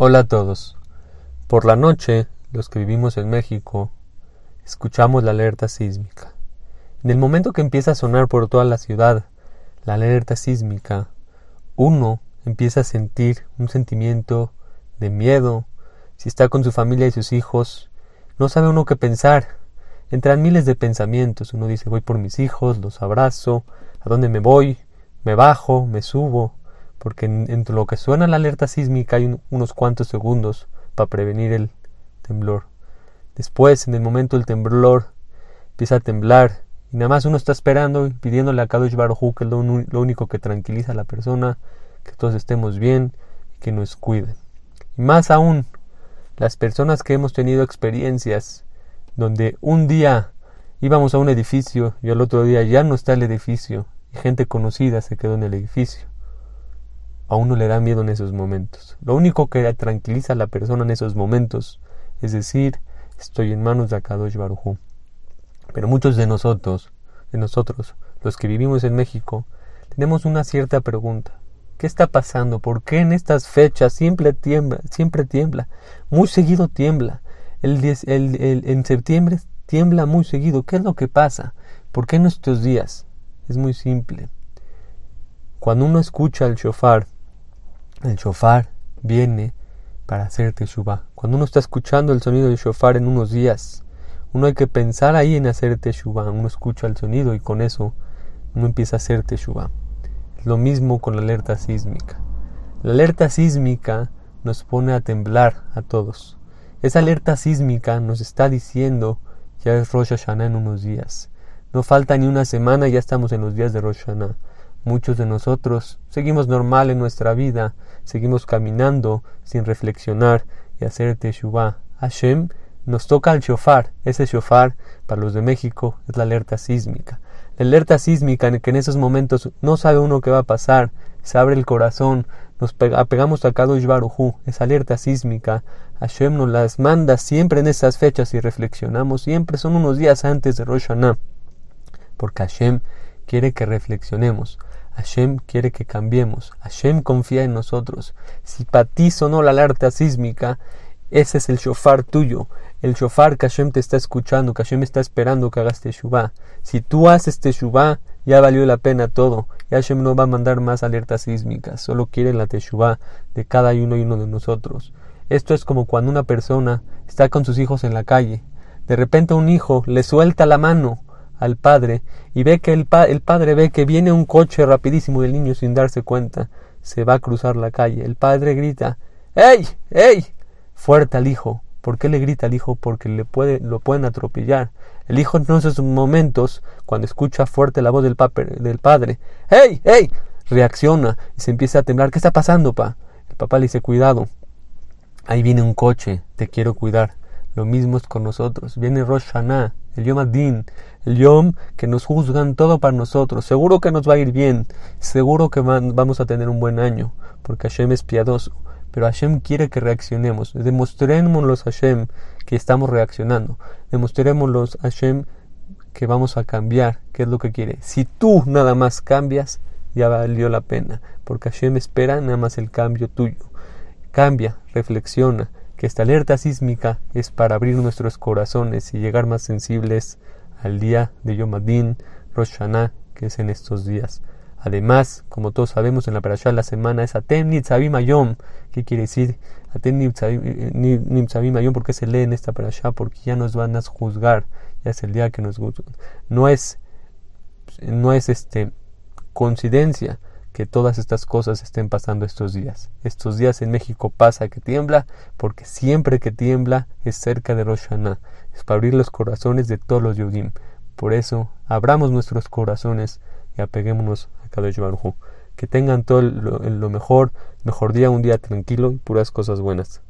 Hola a todos. Por la noche, los que vivimos en México, escuchamos la alerta sísmica. En el momento que empieza a sonar por toda la ciudad la alerta sísmica, uno empieza a sentir un sentimiento de miedo. Si está con su familia y sus hijos, no sabe uno qué pensar. Entran miles de pensamientos. Uno dice voy por mis hijos, los abrazo, ¿a dónde me voy? Me bajo, me subo porque entre lo que suena la alerta sísmica hay unos cuantos segundos para prevenir el temblor. Después, en el momento del temblor, empieza a temblar y nada más uno está esperando y pidiéndole a Kadosh Baruj que es lo, lo, único que tranquiliza a la persona, que todos estemos bien y que nos cuiden. Y más aún, las personas que hemos tenido experiencias donde un día íbamos a un edificio y al otro día ya no está el edificio y gente conocida se quedó en el edificio a uno le da miedo en esos momentos. Lo único que tranquiliza a la persona en esos momentos es decir, estoy en manos de Akadosh Barujú. Pero muchos de nosotros, de nosotros, los que vivimos en México, tenemos una cierta pregunta. ¿Qué está pasando? ¿Por qué en estas fechas siempre tiembla? Siempre tiembla. Muy seguido tiembla. El, el, en septiembre tiembla muy seguido. ¿Qué es lo que pasa? ¿Por qué en estos días? Es muy simple. Cuando uno escucha el shofar, el shofar viene para hacer teshuvah. Cuando uno está escuchando el sonido del shofar en unos días, uno hay que pensar ahí en hacer teshuvah. Uno escucha el sonido y con eso uno empieza a hacer teshuvah. Es lo mismo con la alerta sísmica. La alerta sísmica nos pone a temblar a todos. Esa alerta sísmica nos está diciendo ya es Rosh Hashanah en unos días. No falta ni una semana ya estamos en los días de Rosh Hashanah. Muchos de nosotros seguimos normal en nuestra vida, seguimos caminando sin reflexionar y hacer teshuvah. Hashem nos toca el shofar. Ese shofar, para los de México, es la alerta sísmica. La alerta sísmica en que en esos momentos no sabe uno qué va a pasar, se abre el corazón, nos apegamos a Kadosh Barujú, esa alerta sísmica. Hashem nos las manda siempre en esas fechas y reflexionamos, siempre son unos días antes de Rosh porque Hashem quiere que reflexionemos. Hashem quiere que cambiemos. Hashem confía en nosotros. Si para ti sonó la alerta sísmica, ese es el shofar tuyo. El shofar que Hashem te está escuchando, que Hashem está esperando que hagas teshuvah. Si tú haces teshuvah, ya valió la pena todo. Y Hashem no va a mandar más alertas sísmicas. Solo quiere la teshuvah de cada uno y uno de nosotros. Esto es como cuando una persona está con sus hijos en la calle. De repente un hijo le suelta la mano al padre y ve que el, el padre ve que viene un coche rapidísimo del niño sin darse cuenta. Se va a cruzar la calle. El padre grita ¡Ey! ¡Ey! fuerte al hijo. ¿Por qué le grita al hijo? Porque le puede, lo pueden atropellar. El hijo en esos momentos, cuando escucha fuerte la voz del, del padre, ¡Ey! ¡Ey! reacciona y se empieza a temblar. ¿Qué está pasando, pa? El papá le dice, cuidado. Ahí viene un coche, te quiero cuidar. Lo mismo es con nosotros. Viene Rosh Hashanah, el Yom Adin, el Yom que nos juzgan todo para nosotros. Seguro que nos va a ir bien, seguro que vamos a tener un buen año, porque Hashem es piadoso. Pero Hashem quiere que reaccionemos. Demostrémoslos a Hashem que estamos reaccionando. Demostrémoslos a Hashem que vamos a cambiar, que es lo que quiere. Si tú nada más cambias, ya valió la pena, porque Hashem espera nada más el cambio tuyo. Cambia, reflexiona, que esta alerta sísmica es para abrir nuestros corazones y llegar más sensibles al día de Yom Adin, Rosh Hashanah, que es en estos días. Además, como todos sabemos, en la parasha la semana es Atem Nitzavim Ayom. ¿Qué quiere decir Atem Nitzavim Ayom? ¿Por qué se lee en esta parasha? Porque ya nos van a juzgar. Ya es el día que nos juzgan. No es, no es este, coincidencia que todas estas cosas estén pasando estos días. Estos días en México pasa que tiembla, porque siempre que tiembla es cerca de Rosh. Es para abrir los corazones de todos los Yudim. Por eso, abramos nuestros corazones y apeguémonos a Kadosh Baruj Que tengan todo lo mejor, mejor día, un día tranquilo y puras cosas buenas.